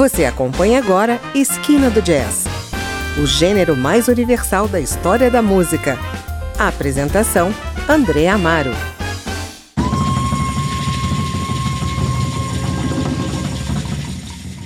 Você acompanha agora Esquina do Jazz, o gênero mais universal da história da música. A apresentação: André Amaro.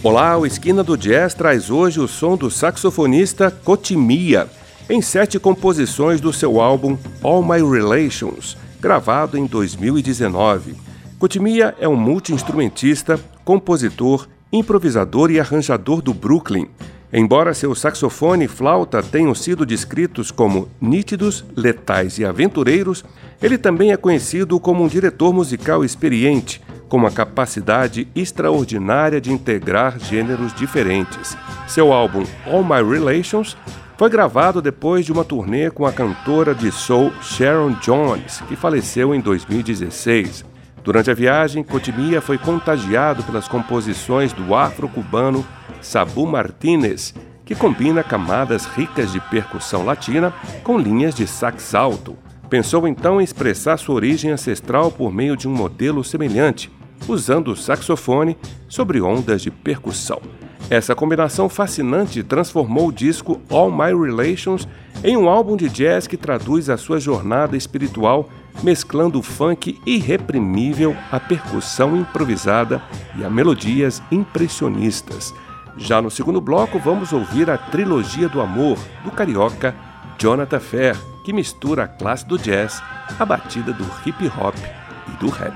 Olá, o Esquina do Jazz traz hoje o som do saxofonista Cotimia, em sete composições do seu álbum All My Relations, gravado em 2019. Cotimia é um multi-instrumentista, compositor, improvisador e arranjador do Brooklyn. Embora seu saxofone e flauta tenham sido descritos como nítidos, letais e aventureiros, ele também é conhecido como um diretor musical experiente, com uma capacidade extraordinária de integrar gêneros diferentes. Seu álbum All My Relations foi gravado depois de uma turnê com a cantora de soul Sharon Jones, que faleceu em 2016. Durante a viagem, Cotimia foi contagiado pelas composições do afro-cubano Sabu Martinez, que combina camadas ricas de percussão latina com linhas de sax alto. Pensou então em expressar sua origem ancestral por meio de um modelo semelhante, usando o saxofone sobre ondas de percussão. Essa combinação fascinante transformou o disco All My Relations em um álbum de jazz que traduz a sua jornada espiritual, mesclando o funk irreprimível, a percussão improvisada e a melodias impressionistas. Já no segundo bloco, vamos ouvir a trilogia do amor do carioca Jonathan Fair, que mistura a classe do jazz, a batida do hip hop e do rap.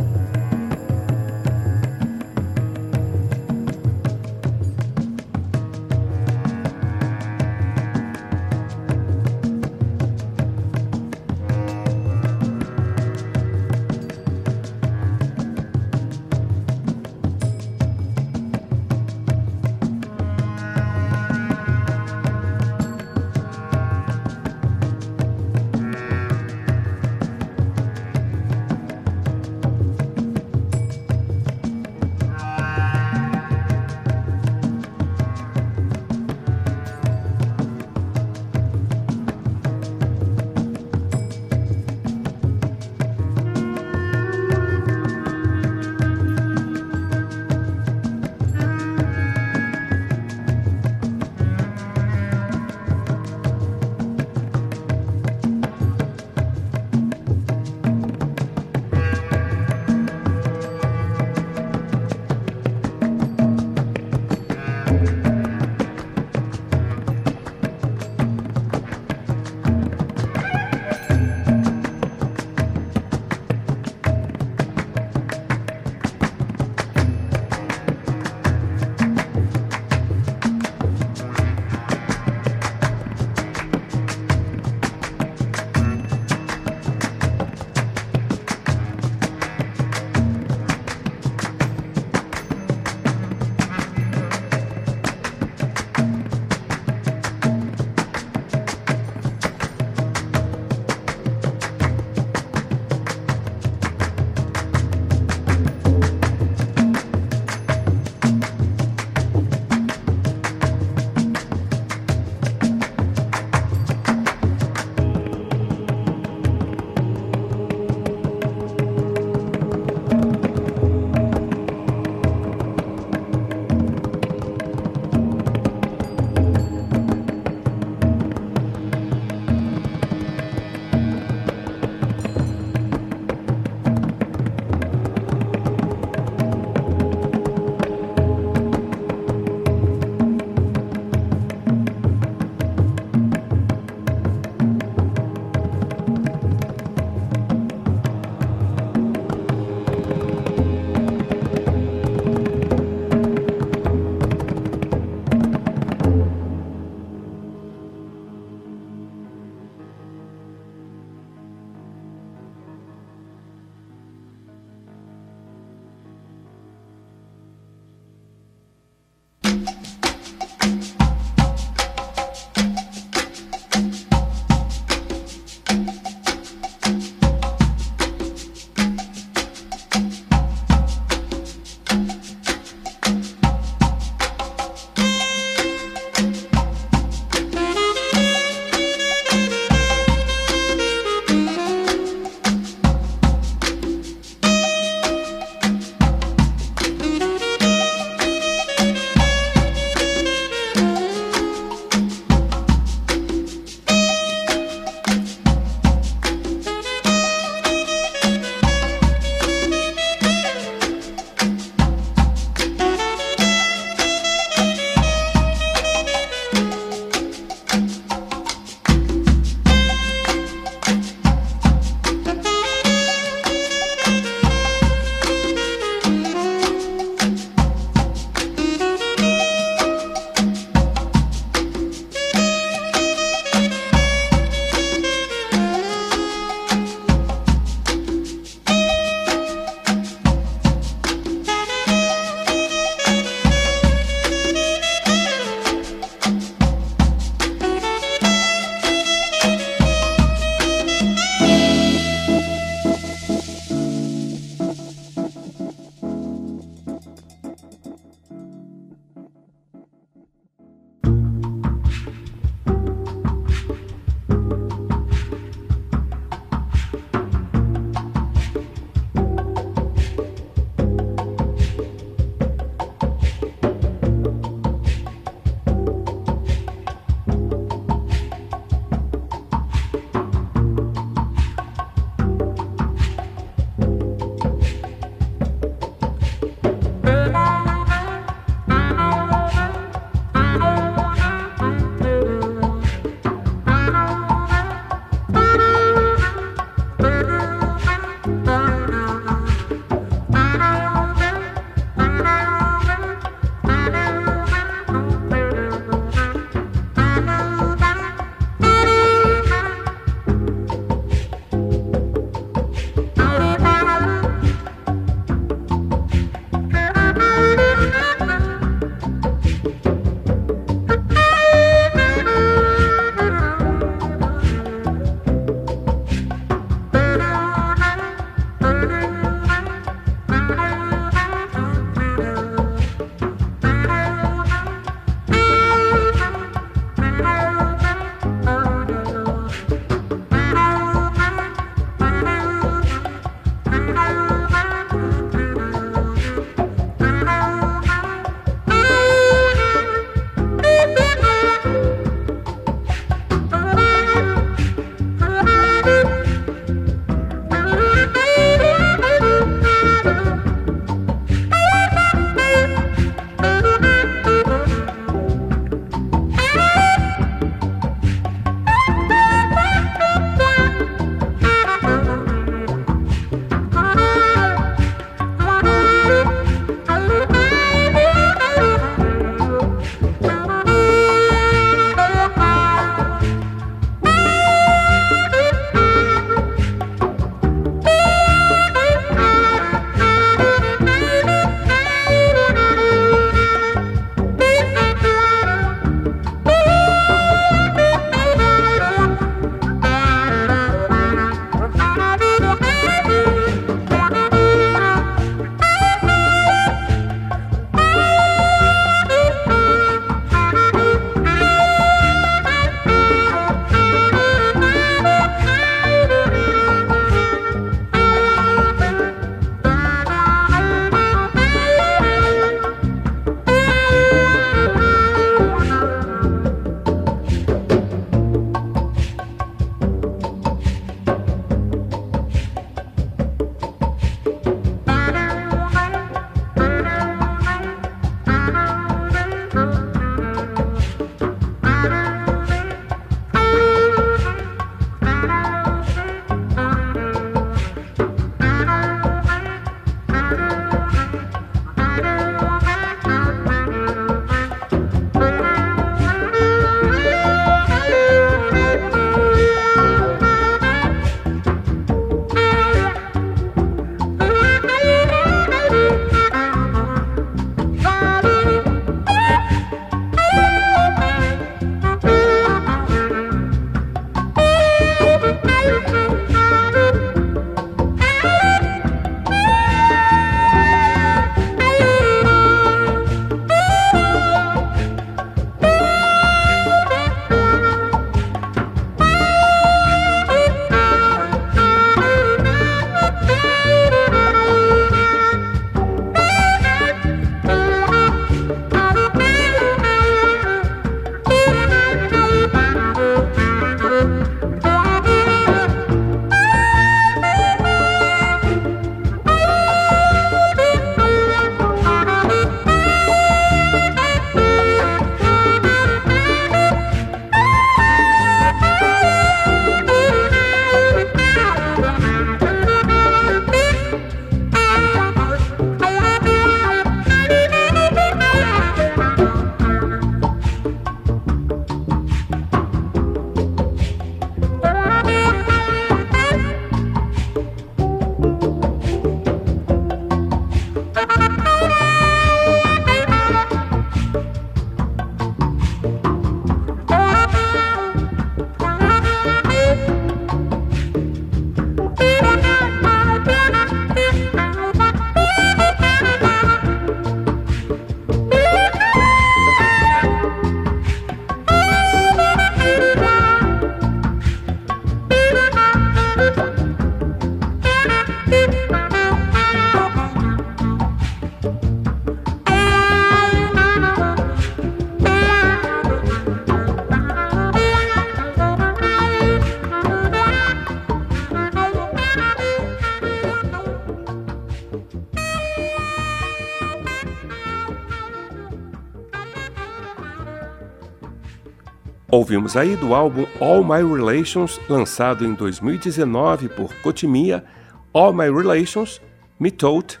Ouvimos aí do álbum All My Relations, lançado em 2019 por Cotimia, All My Relations, Mitot,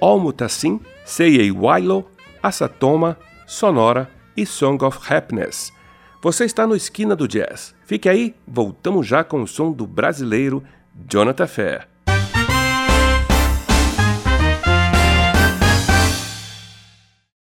All Mutassim, Seiei Wailo, Asatoma, Sonora e Song of Happiness. Você está no Esquina do Jazz. Fique aí, voltamos já com o som do brasileiro Jonathan Fair.